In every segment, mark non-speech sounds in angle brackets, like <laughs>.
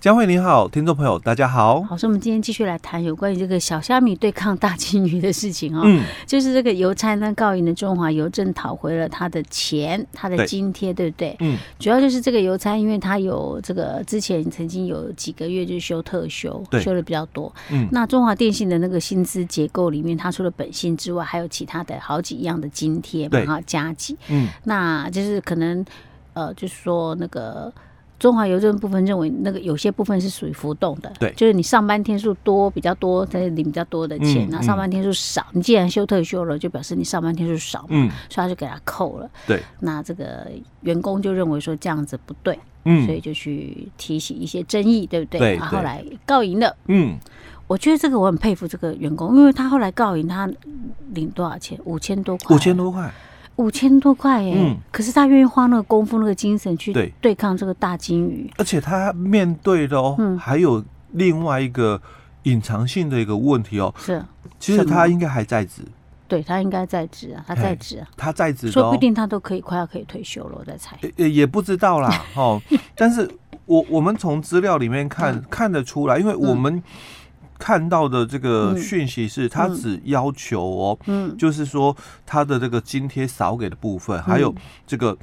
佳慧你好，听众朋友大家好。好，所以我们今天继续来谈有关于这个小虾米对抗大金鱼的事情哦。嗯，就是这个邮差呢告赢了中华邮政，讨回了他的钱，他的津贴，对，不对？嗯，主要就是这个邮差，因为他有这个之前曾经有几个月就是休特休，休的比较多。嗯，那中华电信的那个薪资结构里面，他除了本薪之外，还有其他的好几样的津贴嘛，哈，加给。嗯，那就是可能呃，就是说那个。中华邮政部分认为，那个有些部分是属于浮动的，对，就是你上班天数多比较多，才领比较多的钱，那、嗯、上班天数少，你既然休特休了，就表示你上班天数少嘛，嗯，所以他就给他扣了，对，那这个员工就认为说这样子不对，嗯，所以就去提起一些争议，对不对？对，然后后来告赢了，嗯，我觉得这个我很佩服这个员工，因为他后来告赢，他领多少钱？五千多块，五千多块。五千多块耶，嗯，可是他愿意花那个功夫、那个精神去对。对抗这个大金鱼，而且他面对的哦，嗯，还有另外一个隐藏性的一个问题哦，是，其实他应该还在职，对他应该在职啊，他在职啊，他在职，说不定他都可以快要可以退休了，我在猜，也也不知道啦，<laughs> 哦，但是我我们从资料里面看、嗯、看得出来，因为我们。嗯看到的这个讯息是，他只要求哦，嗯，就是说他的这个津贴少给的部分，还有这个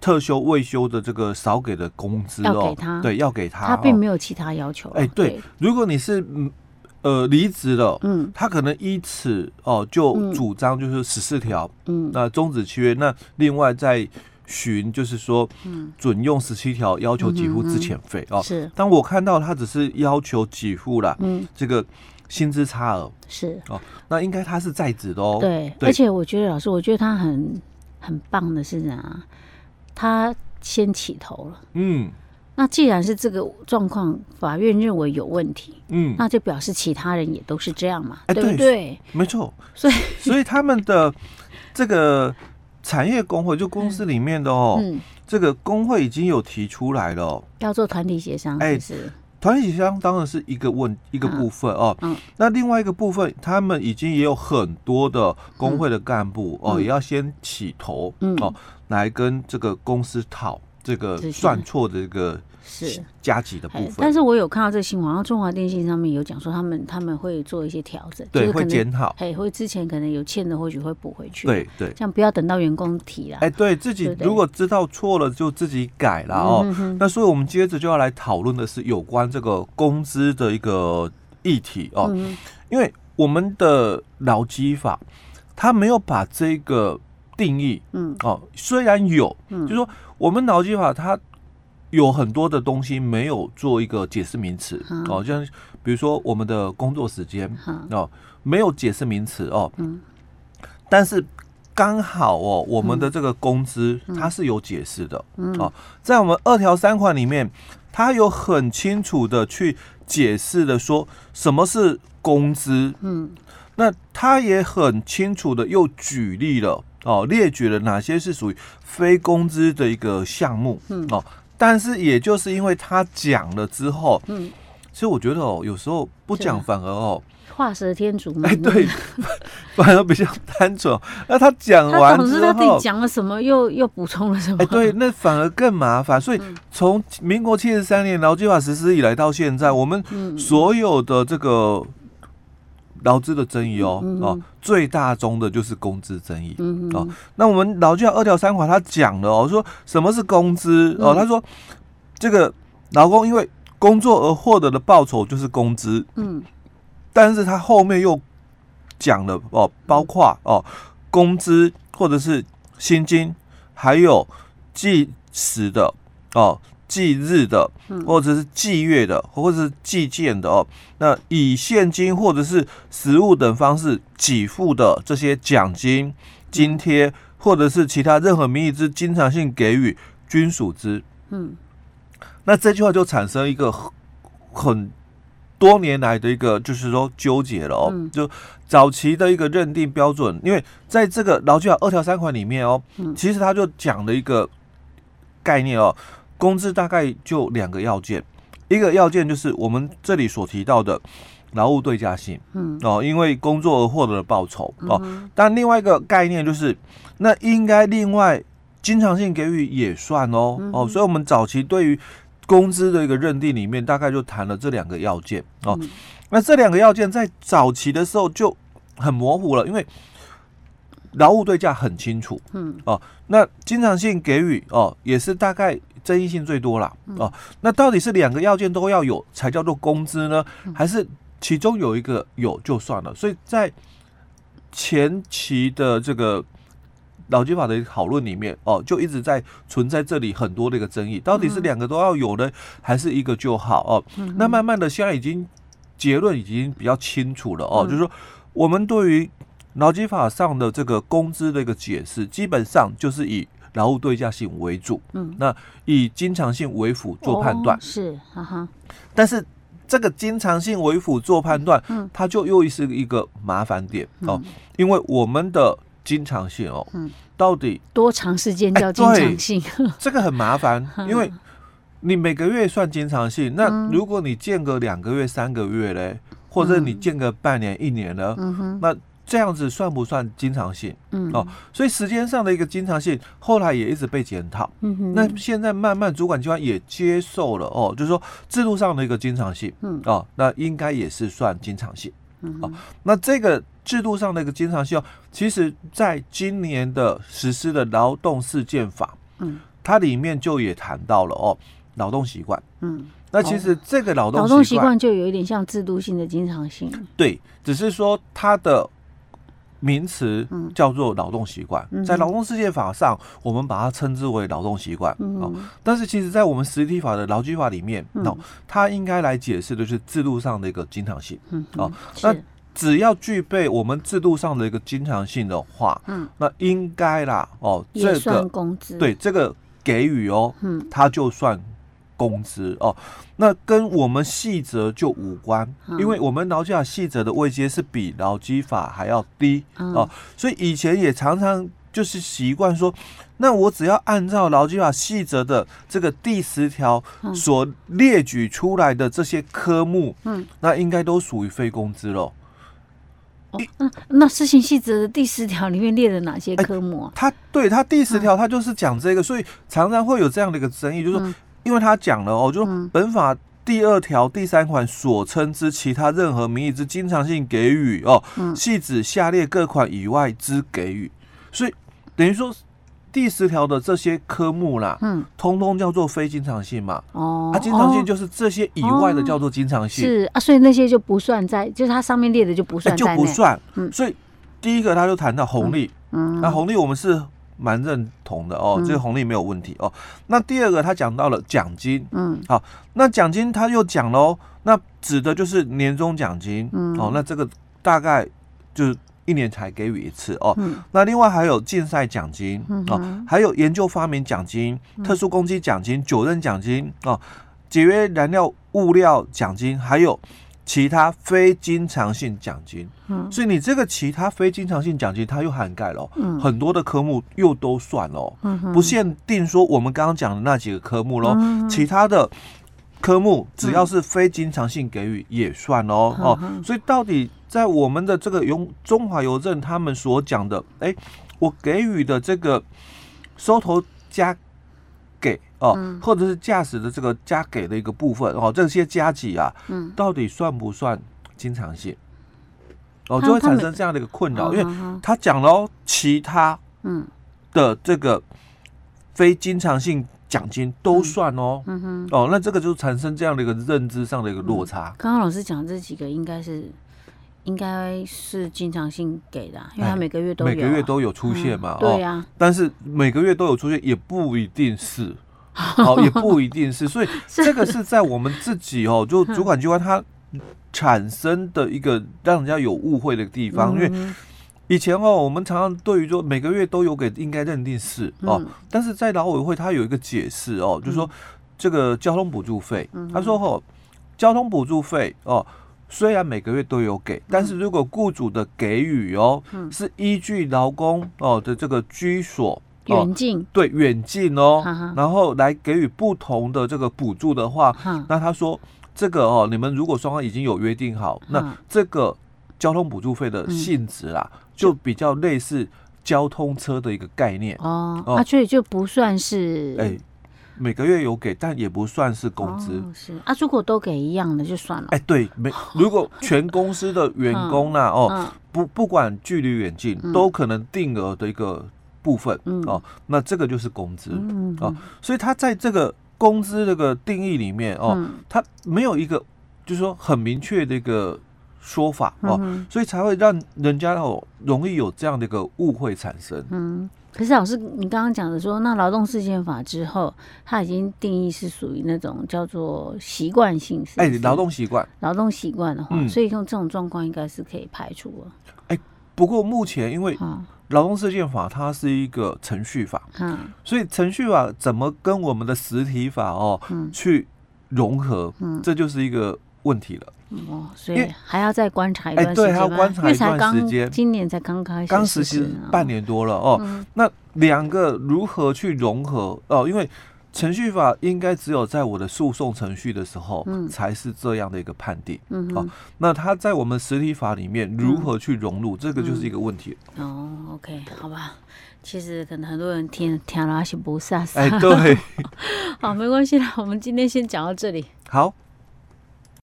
特休未休的这个少给的工资哦，对，要给他，他并没有其他要求。哎，对，如果你是呃离职了，嗯，他可能依此哦就主张就是十四条，嗯，那终止契约，那另外在。寻就是说，准用十七条要求给付资遣费哦。是，但我看到他只是要求给付了，嗯，这个薪资差额是哦，那应该他是在职的哦。对，而且我觉得老师，我觉得他很很棒的是啊，他先起头了。嗯，那既然是这个状况，法院认为有问题，嗯，那就表示其他人也都是这样嘛，对不对？没错。所以，所以他们的这个。产业工会就公司里面的哦，嗯，这个工会已经有提出来了，哦，要做团体协商。哎，是团体协商当然是一个问一个部分哦。嗯，那另外一个部分，他们已经也有很多的工会的干部哦，也要先起头哦，来跟这个公司讨这个算错的这个。是。加急的部分，但是我有看到这个新闻，然后中华电信上面有讲说，他们他们会做一些调整，对，会检讨，哎，会之前可能有欠的，或许会补回去，对对，这样不要等到员工提了，哎，对自己如果知道错了，就自己改了哦。那所以我们接着就要来讨论的是有关这个工资的一个议题哦，因为我们的劳基法它没有把这个定义，嗯。哦，虽然有，嗯。就是说我们脑机法它。有很多的东西没有做一个解释名词哦，像比如说我们的工作时间哦，没有解释名词哦，嗯。但是刚好哦，我们的这个工资它是有解释的嗯。哦，在我们二条三款里面，它有很清楚的去解释的说什么是工资，嗯，那它也很清楚的又举例了哦，列举了哪些是属于非工资的一个项目，嗯哦。但是，也就是因为他讲了之后，嗯，所以我觉得哦，有时候不讲反而哦，画蛇添足嘛。哎，对，<laughs> 反而比较单纯。那他讲完之后，他自己讲了什么，又又补充了什么？哎，对，那反而更麻烦。所以从民国七十三年劳基法实施以来到现在，我们所有的这个。劳资的争议哦，哦，最大宗的就是工资争议哦。那我们劳教二条三款他讲了哦，说什么是工资哦？他说这个劳工因为工作而获得的报酬就是工资。嗯，但是他后面又讲了哦，包括哦工资或者是薪金，还有计时的哦。计日的，或者是祭月的，或者是计件的哦。那以现金或者是实物等方式给付的这些奖金、津贴，或者是其他任何名义之经常性给予，均属之。嗯，那这句话就产生一个很多年来的一个，就是说纠结了哦。就早期的一个认定标准，因为在这个劳基法二条三款里面哦，其实他就讲了一个概念哦。工资大概就两个要件，一个要件就是我们这里所提到的劳务对价性，嗯哦，因为工作而获得的报酬哦。但另外一个概念就是，那应该另外经常性给予也算哦哦。所以，我们早期对于工资的一个认定里面，大概就谈了这两个要件哦。那这两个要件在早期的时候就很模糊了，因为劳务对价很清楚，嗯。哦，那经常性给予哦也是大概。争议性最多了哦，那到底是两个要件都要有才叫做工资呢，还是其中有一个有就算了？所以在前期的这个劳基法的讨论里面哦，就一直在存在这里很多的一个争议，到底是两个都要有呢，还是一个就好？哦？那慢慢的现在已经结论已经比较清楚了。哦，就是说我们对于劳基法上的这个工资的一个解释，基本上就是以。劳务对价性为主，嗯，那以经常性为辅做判断，是，哈哈。但是这个经常性为辅做判断，嗯，它就又是一个麻烦点哦，因为我们的经常性哦，嗯，到底多长时间叫经常性？<laughs> 这个很麻烦，因为你每个月算经常性，那如果你间隔两个月、三个月嘞，或者你间隔半年、一年呢，嗯哼，那。这样子算不算经常性？嗯，哦，所以时间上的一个经常性，后来也一直被检讨。嗯哼，那现在慢慢主管机关也接受了哦，就是说制度上的一个经常性，嗯，哦，那应该也是算经常性。嗯，哦，那这个制度上的一个经常性，其实在今年的实施的劳动事件法，嗯，它里面就也谈到了哦，劳动习惯。嗯，那其实这个劳动劳动习惯就有一点像制度性的经常性。对，只是说它的。名词叫做劳动习惯，在劳动世界法上，我们把它称之为劳动习惯哦。但是，其实，在我们实体法的劳基法里面，哦，它应该来解释的是制度上的一个经常性哦。那只要具备我们制度上的一个经常性的话，嗯，那应该啦哦，这个工资。对这个给予哦，嗯，它就算。工资哦，那跟我们细则就无关，因为我们劳基法细则的位阶是比劳基法还要低哦，所以以前也常常就是习惯说，那我只要按照劳基法细则的这个第十条所列举出来的这些科目，嗯，那应该都属于非工资喽。嗯，那施行细则的第十条里面列了哪些科目啊？他对他第十条他就是讲这个，所以常常会有这样的一个争议，就是说。因为他讲了哦，就说本法第二条第三款所称之其他任何名义之经常性给予哦，系指下列各款以外之给予，所以等于说第十条的这些科目啦，嗯，通通叫做非经常性嘛，哦，它经常性就是这些以外的叫做经常性，是啊，所以那些就不算在，就是它上面列的就不算，就不算，嗯，所以第一个他就谈到红利，嗯，那红利我们是。蛮认同的哦，这个红利没有问题哦。那第二个，他讲到了奖金，嗯，好，那奖金他又讲喽，那指的就是年终奖金，嗯，哦，那这个大概就是一年才给予一次哦。那另外还有竞赛奖金，哦，还有研究发明奖金、特殊攻击奖金、九任奖金，哦，节约燃料物料奖金，还有。其他非经常性奖金，嗯，所以你这个其他非经常性奖金，它又涵盖了，嗯，很多的科目又都算了，嗯，不限定说我们刚刚讲的那几个科目喽，嗯，其他的科目只要是非经常性给予也算哦，哦，所以到底在我们的这个邮中华邮政他们所讲的，哎，我给予的这个收头加。给哦，或者是驾驶的这个加给的一个部分哦，这些加给啊，嗯，到底算不算经常性？哦，就会产生这样的一个困扰，因为他讲了其他嗯的这个非经常性奖奖金都算哦。嗯哼，哦，那这个就产生这样的一个认知上的一个落差。刚刚老师讲这几个应该是应该是经常性给的，因为他每个月都有、啊、每个月都有出现嘛。对呀，但是每个月都有出现也不一定是，哦，也不一定是，所以 <laughs> 这个是在我们自己哦，<laughs> 就主管机关它产生的一个让人家有误会的地方，因为。以前哦，我们常常对于说每个月都有给，应该认定是哦。但是在劳委会，他有一个解释哦，就是说这个交通补助费，他说哦，交通补助费哦，虽然每个月都有给，但是如果雇主的给予哦，是依据劳工哦的这个居所远近，对远近哦，然后来给予不同的这个补助的话，那他说这个哦，你们如果双方已经有约定好，那这个交通补助费的性质啦。就比较类似交通车的一个概念。哦，啊，所以就不算是哎，每个月有给，但也不算是工资。是。啊，如果都给一样的就算了。哎，对，没，<laughs> 如果全公司的员工呢，哦，不不管距离远近，都可能定额的一个部分哦，那这个就是工资哦，所以他在这个工资这个定义里面哦，他没有一个就是说很明确的一个。说法哦，所以才会让人家哦容易有这样的一个误会产生。嗯，可是老师，你刚刚讲的说，那劳动事件法之后，它已经定义是属于那种叫做习惯性哎，劳动习惯，劳动习惯的话，嗯、所以用这种状况应该是可以排除了。哎，不过目前因为劳动事件法它是一个程序法，嗯，所以程序法怎么跟我们的实体法哦、嗯、去融合，嗯，这就是一个问题了。哦，所以还要再观察一段时间，对，还要观察一段时间。今年才刚开始，刚实习半年多了哦。嗯、那两个如何去融合哦？因为程序法应该只有在我的诉讼程序的时候，嗯，才是这样的一个判定。嗯，哦，那它在我们实体法里面如何去融入，嗯、这个就是一个问题。哦，OK，好吧。其实可能很多人听听了是不飒飒。哎，对。<laughs> 好，没关系啦，我们今天先讲到这里。好。